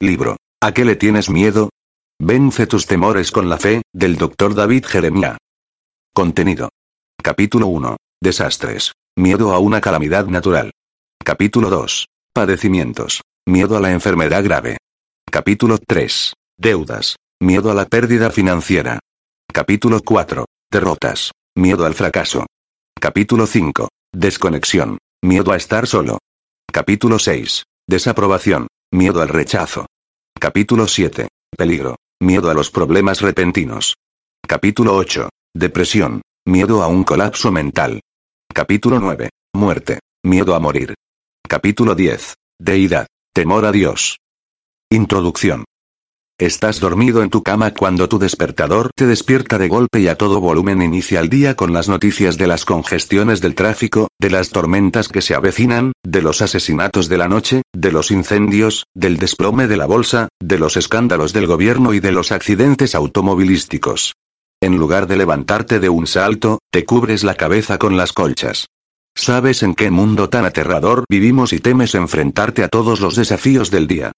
Libro. ¿A qué le tienes miedo? Vence tus temores con la fe, del Dr. David Jeremia. Contenido. Capítulo 1. Desastres. Miedo a una calamidad natural. Capítulo 2. Padecimientos. Miedo a la enfermedad grave. Capítulo 3. Deudas. Miedo a la pérdida financiera. Capítulo 4. Derrotas. Miedo al fracaso. Capítulo 5. Desconexión. Miedo a estar solo. Capítulo 6. Desaprobación. Miedo al rechazo. Capítulo 7. Peligro. Miedo a los problemas repentinos. Capítulo 8. Depresión. Miedo a un colapso mental. Capítulo 9. Muerte. Miedo a morir. Capítulo 10. Deidad. Temor a Dios. Introducción. Estás dormido en tu cama cuando tu despertador te despierta de golpe y a todo volumen inicia el día con las noticias de las congestiones del tráfico, de las tormentas que se avecinan, de los asesinatos de la noche, de los incendios, del desplome de la bolsa, de los escándalos del gobierno y de los accidentes automovilísticos. En lugar de levantarte de un salto, te cubres la cabeza con las colchas. Sabes en qué mundo tan aterrador vivimos y temes enfrentarte a todos los desafíos del día.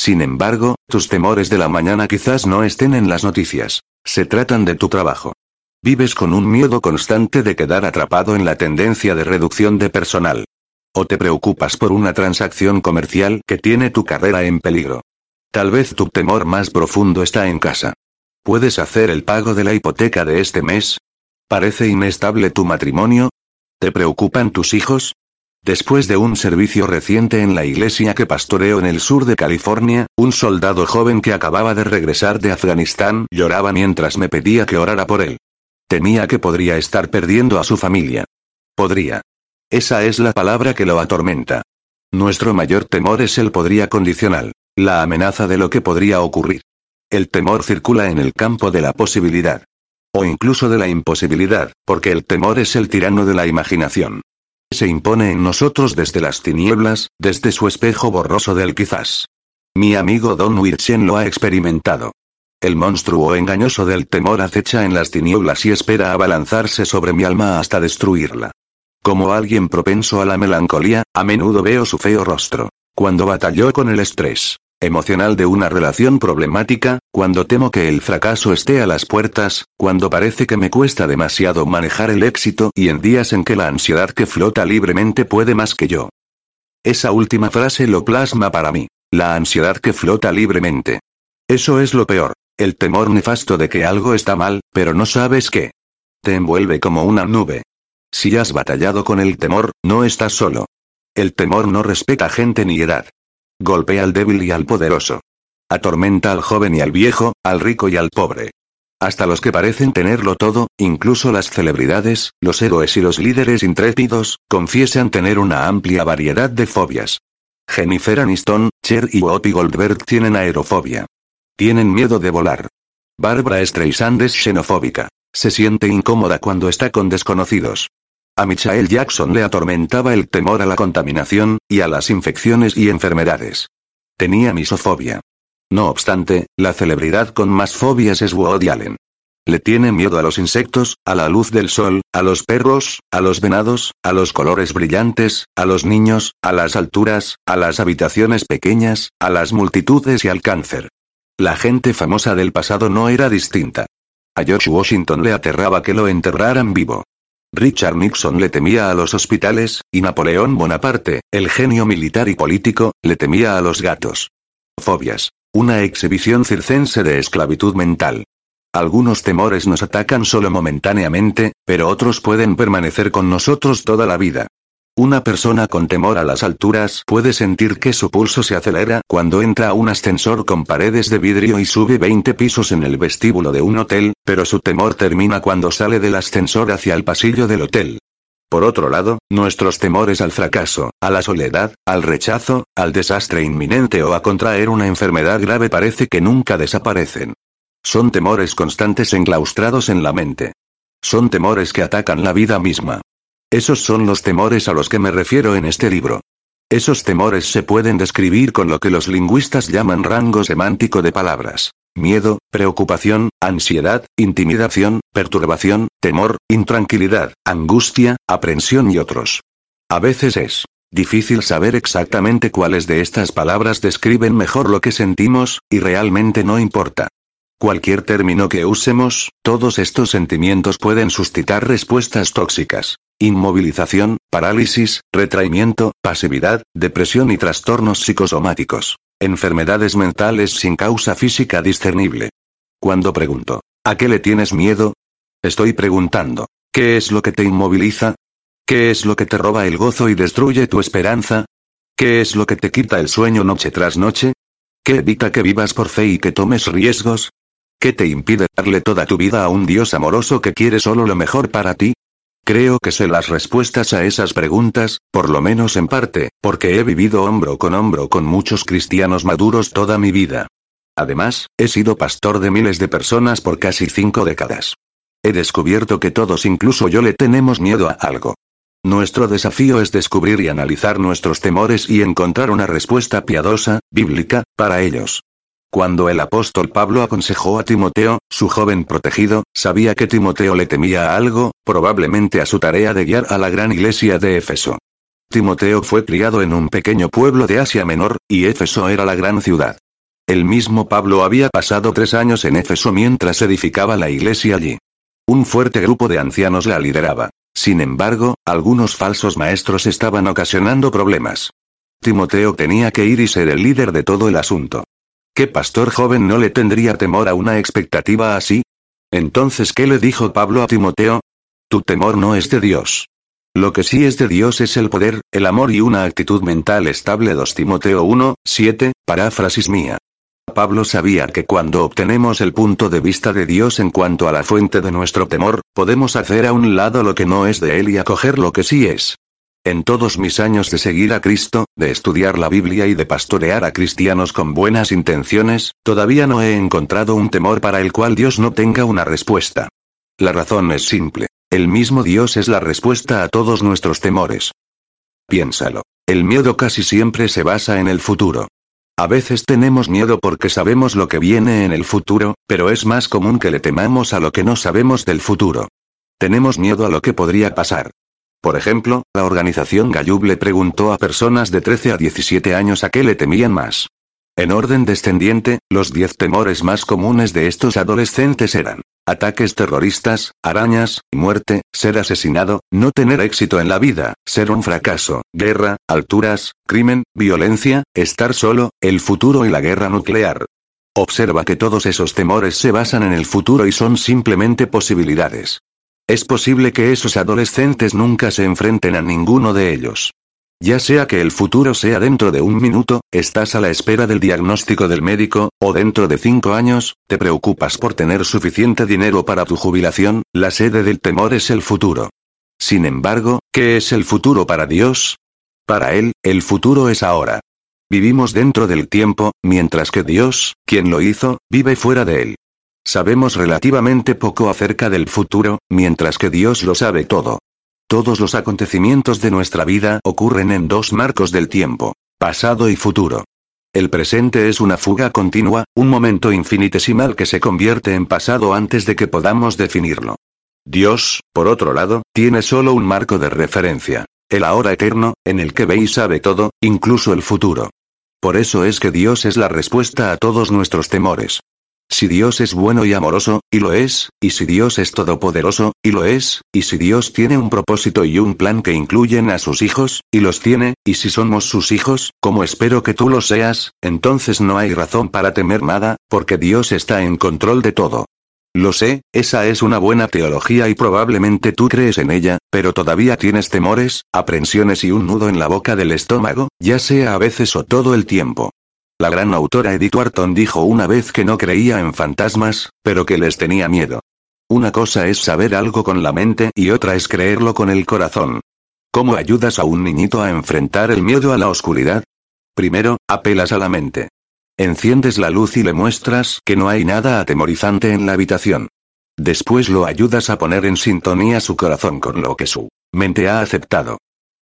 Sin embargo, tus temores de la mañana quizás no estén en las noticias. Se tratan de tu trabajo. Vives con un miedo constante de quedar atrapado en la tendencia de reducción de personal. O te preocupas por una transacción comercial que tiene tu carrera en peligro. Tal vez tu temor más profundo está en casa. ¿Puedes hacer el pago de la hipoteca de este mes? ¿Parece inestable tu matrimonio? ¿Te preocupan tus hijos? Después de un servicio reciente en la iglesia que pastoreo en el sur de California, un soldado joven que acababa de regresar de Afganistán lloraba mientras me pedía que orara por él. Temía que podría estar perdiendo a su familia. Podría. Esa es la palabra que lo atormenta. Nuestro mayor temor es el podría condicional, la amenaza de lo que podría ocurrir. El temor circula en el campo de la posibilidad. O incluso de la imposibilidad, porque el temor es el tirano de la imaginación se impone en nosotros desde las tinieblas, desde su espejo borroso del quizás. Mi amigo Don Wirchen lo ha experimentado. El monstruo engañoso del temor acecha en las tinieblas y espera abalanzarse sobre mi alma hasta destruirla. Como alguien propenso a la melancolía, a menudo veo su feo rostro. Cuando batalló con el estrés emocional de una relación problemática, cuando temo que el fracaso esté a las puertas, cuando parece que me cuesta demasiado manejar el éxito y en días en que la ansiedad que flota libremente puede más que yo. Esa última frase lo plasma para mí. La ansiedad que flota libremente. Eso es lo peor, el temor nefasto de que algo está mal, pero no sabes qué. Te envuelve como una nube. Si has batallado con el temor, no estás solo. El temor no respeta gente ni edad. Golpea al débil y al poderoso. Atormenta al joven y al viejo, al rico y al pobre. Hasta los que parecen tenerlo todo, incluso las celebridades, los héroes y los líderes intrépidos, confiesan tener una amplia variedad de fobias. Jennifer Aniston, Cher y Whoopi Goldberg tienen aerofobia. Tienen miedo de volar. Barbara Streisand es xenofóbica. Se siente incómoda cuando está con desconocidos. A Michael Jackson le atormentaba el temor a la contaminación, y a las infecciones y enfermedades. Tenía misofobia. No obstante, la celebridad con más fobias es Woody Allen. Le tiene miedo a los insectos, a la luz del sol, a los perros, a los venados, a los colores brillantes, a los niños, a las alturas, a las habitaciones pequeñas, a las multitudes y al cáncer. La gente famosa del pasado no era distinta. A George Washington le aterraba que lo enterraran vivo. Richard Nixon le temía a los hospitales, y Napoleón Bonaparte, el genio militar y político, le temía a los gatos. Fobias. Una exhibición circense de esclavitud mental. Algunos temores nos atacan solo momentáneamente, pero otros pueden permanecer con nosotros toda la vida. Una persona con temor a las alturas puede sentir que su pulso se acelera cuando entra a un ascensor con paredes de vidrio y sube 20 pisos en el vestíbulo de un hotel, pero su temor termina cuando sale del ascensor hacia el pasillo del hotel. Por otro lado, nuestros temores al fracaso, a la soledad, al rechazo, al desastre inminente o a contraer una enfermedad grave parece que nunca desaparecen. Son temores constantes enclaustrados en la mente. Son temores que atacan la vida misma. Esos son los temores a los que me refiero en este libro. Esos temores se pueden describir con lo que los lingüistas llaman rango semántico de palabras. Miedo, preocupación, ansiedad, intimidación, perturbación, temor, intranquilidad, angustia, aprensión y otros. A veces es Difícil saber exactamente cuáles de estas palabras describen mejor lo que sentimos, y realmente no importa. Cualquier término que usemos, todos estos sentimientos pueden suscitar respuestas tóxicas. Inmovilización, parálisis, retraimiento, pasividad, depresión y trastornos psicosomáticos. Enfermedades mentales sin causa física discernible. Cuando pregunto, ¿a qué le tienes miedo? Estoy preguntando, ¿qué es lo que te inmoviliza? ¿Qué es lo que te roba el gozo y destruye tu esperanza? ¿Qué es lo que te quita el sueño noche tras noche? ¿Qué evita que vivas por fe y que tomes riesgos? ¿Qué te impide darle toda tu vida a un Dios amoroso que quiere solo lo mejor para ti? Creo que sé las respuestas a esas preguntas, por lo menos en parte, porque he vivido hombro con hombro con muchos cristianos maduros toda mi vida. Además, he sido pastor de miles de personas por casi cinco décadas. He descubierto que todos, incluso yo, le tenemos miedo a algo. Nuestro desafío es descubrir y analizar nuestros temores y encontrar una respuesta piadosa, bíblica, para ellos. Cuando el apóstol Pablo aconsejó a Timoteo, su joven protegido, sabía que Timoteo le temía a algo, probablemente a su tarea de guiar a la gran iglesia de Éfeso. Timoteo fue criado en un pequeño pueblo de Asia Menor, y Éfeso era la gran ciudad. El mismo Pablo había pasado tres años en Éfeso mientras edificaba la iglesia allí. Un fuerte grupo de ancianos la lideraba. Sin embargo, algunos falsos maestros estaban ocasionando problemas. Timoteo tenía que ir y ser el líder de todo el asunto. ¿Qué pastor joven no le tendría temor a una expectativa así? Entonces, ¿qué le dijo Pablo a Timoteo? Tu temor no es de Dios. Lo que sí es de Dios es el poder, el amor y una actitud mental estable 2 Timoteo 1, 7, paráfrasis mía. Pablo sabía que cuando obtenemos el punto de vista de Dios en cuanto a la fuente de nuestro temor, podemos hacer a un lado lo que no es de Él y acoger lo que sí es. En todos mis años de seguir a Cristo, de estudiar la Biblia y de pastorear a cristianos con buenas intenciones, todavía no he encontrado un temor para el cual Dios no tenga una respuesta. La razón es simple. El mismo Dios es la respuesta a todos nuestros temores. Piénsalo. El miedo casi siempre se basa en el futuro. A veces tenemos miedo porque sabemos lo que viene en el futuro, pero es más común que le temamos a lo que no sabemos del futuro. Tenemos miedo a lo que podría pasar. Por ejemplo, la organización Gallup le preguntó a personas de 13 a 17 años a qué le temían más. En orden descendiente, los 10 temores más comunes de estos adolescentes eran ataques terroristas, arañas, muerte, ser asesinado, no tener éxito en la vida, ser un fracaso, guerra, alturas, crimen, violencia, estar solo, el futuro y la guerra nuclear. Observa que todos esos temores se basan en el futuro y son simplemente posibilidades. Es posible que esos adolescentes nunca se enfrenten a ninguno de ellos. Ya sea que el futuro sea dentro de un minuto, estás a la espera del diagnóstico del médico, o dentro de cinco años, te preocupas por tener suficiente dinero para tu jubilación, la sede del temor es el futuro. Sin embargo, ¿qué es el futuro para Dios? Para Él, el futuro es ahora. Vivimos dentro del tiempo, mientras que Dios, quien lo hizo, vive fuera de él. Sabemos relativamente poco acerca del futuro, mientras que Dios lo sabe todo. Todos los acontecimientos de nuestra vida ocurren en dos marcos del tiempo, pasado y futuro. El presente es una fuga continua, un momento infinitesimal que se convierte en pasado antes de que podamos definirlo. Dios, por otro lado, tiene solo un marco de referencia, el ahora eterno, en el que ve y sabe todo, incluso el futuro. Por eso es que Dios es la respuesta a todos nuestros temores. Si Dios es bueno y amoroso, y lo es, y si Dios es todopoderoso, y lo es, y si Dios tiene un propósito y un plan que incluyen a sus hijos, y los tiene, y si somos sus hijos, como espero que tú lo seas, entonces no hay razón para temer nada, porque Dios está en control de todo. Lo sé, esa es una buena teología y probablemente tú crees en ella, pero todavía tienes temores, aprensiones y un nudo en la boca del estómago, ya sea a veces o todo el tiempo. La gran autora Edith Wharton dijo una vez que no creía en fantasmas, pero que les tenía miedo. Una cosa es saber algo con la mente y otra es creerlo con el corazón. ¿Cómo ayudas a un niñito a enfrentar el miedo a la oscuridad? Primero, apelas a la mente. Enciendes la luz y le muestras que no hay nada atemorizante en la habitación. Después lo ayudas a poner en sintonía su corazón con lo que su mente ha aceptado.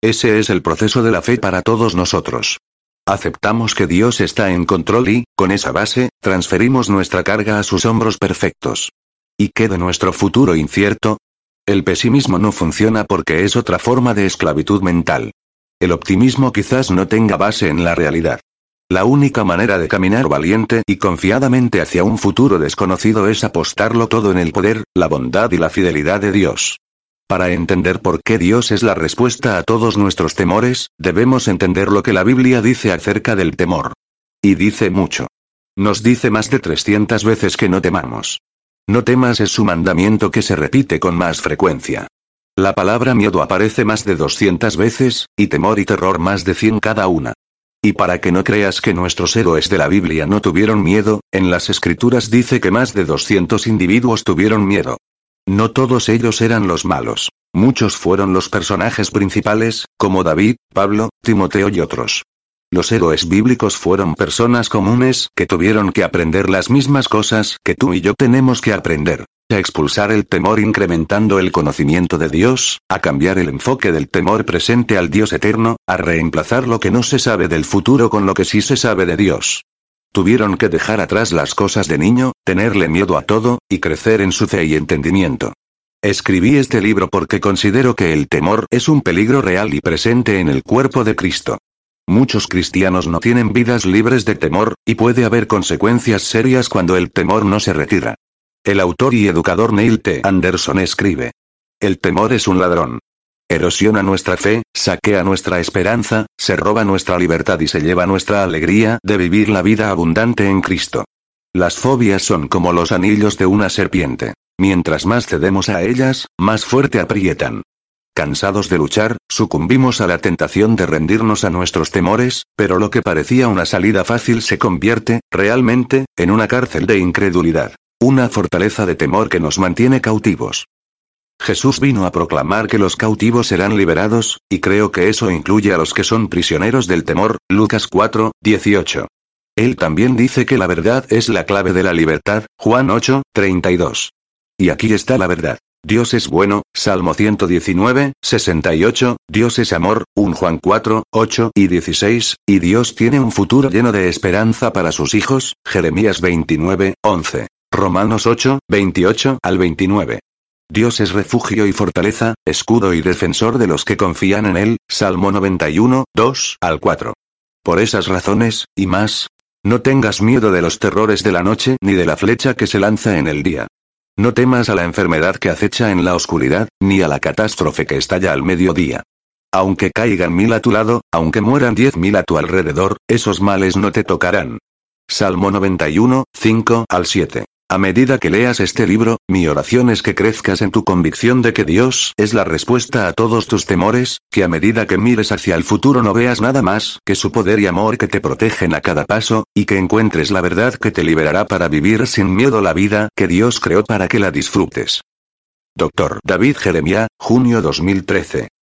Ese es el proceso de la fe para todos nosotros. Aceptamos que Dios está en control y, con esa base, transferimos nuestra carga a sus hombros perfectos. ¿Y qué de nuestro futuro incierto? El pesimismo no funciona porque es otra forma de esclavitud mental. El optimismo quizás no tenga base en la realidad. La única manera de caminar valiente y confiadamente hacia un futuro desconocido es apostarlo todo en el poder, la bondad y la fidelidad de Dios. Para entender por qué Dios es la respuesta a todos nuestros temores, debemos entender lo que la Biblia dice acerca del temor. Y dice mucho. Nos dice más de 300 veces que no temamos. No temas es su mandamiento que se repite con más frecuencia. La palabra miedo aparece más de 200 veces, y temor y terror más de 100 cada una. Y para que no creas que nuestros héroes de la Biblia no tuvieron miedo, en las escrituras dice que más de 200 individuos tuvieron miedo. No todos ellos eran los malos. Muchos fueron los personajes principales, como David, Pablo, Timoteo y otros. Los héroes bíblicos fueron personas comunes que tuvieron que aprender las mismas cosas que tú y yo tenemos que aprender. A expulsar el temor incrementando el conocimiento de Dios, a cambiar el enfoque del temor presente al Dios eterno, a reemplazar lo que no se sabe del futuro con lo que sí se sabe de Dios. Tuvieron que dejar atrás las cosas de niño, tenerle miedo a todo, y crecer en su fe y entendimiento. Escribí este libro porque considero que el temor es un peligro real y presente en el cuerpo de Cristo. Muchos cristianos no tienen vidas libres de temor, y puede haber consecuencias serias cuando el temor no se retira. El autor y educador Neil T. Anderson escribe. El temor es un ladrón. Erosiona nuestra fe, saquea nuestra esperanza, se roba nuestra libertad y se lleva nuestra alegría de vivir la vida abundante en Cristo. Las fobias son como los anillos de una serpiente. Mientras más cedemos a ellas, más fuerte aprietan. Cansados de luchar, sucumbimos a la tentación de rendirnos a nuestros temores, pero lo que parecía una salida fácil se convierte, realmente, en una cárcel de incredulidad. Una fortaleza de temor que nos mantiene cautivos. Jesús vino a proclamar que los cautivos serán liberados, y creo que eso incluye a los que son prisioneros del temor, Lucas 4, 18. Él también dice que la verdad es la clave de la libertad, Juan 8, 32. Y aquí está la verdad. Dios es bueno, Salmo 119, 68, Dios es amor, 1 Juan 4, 8 y 16, y Dios tiene un futuro lleno de esperanza para sus hijos, Jeremías 29, 11. Romanos 8, 28 al 29. Dios es refugio y fortaleza, escudo y defensor de los que confían en Él, Salmo 91, 2 al 4. Por esas razones, y más, no tengas miedo de los terrores de la noche ni de la flecha que se lanza en el día. No temas a la enfermedad que acecha en la oscuridad, ni a la catástrofe que estalla al mediodía. Aunque caigan mil a tu lado, aunque mueran diez mil a tu alrededor, esos males no te tocarán. Salmo 91, 5 al 7. A medida que leas este libro, mi oración es que crezcas en tu convicción de que Dios es la respuesta a todos tus temores, que a medida que mires hacia el futuro no veas nada más que su poder y amor que te protegen a cada paso, y que encuentres la verdad que te liberará para vivir sin miedo la vida que Dios creó para que la disfrutes. Dr. David Jeremia, junio 2013.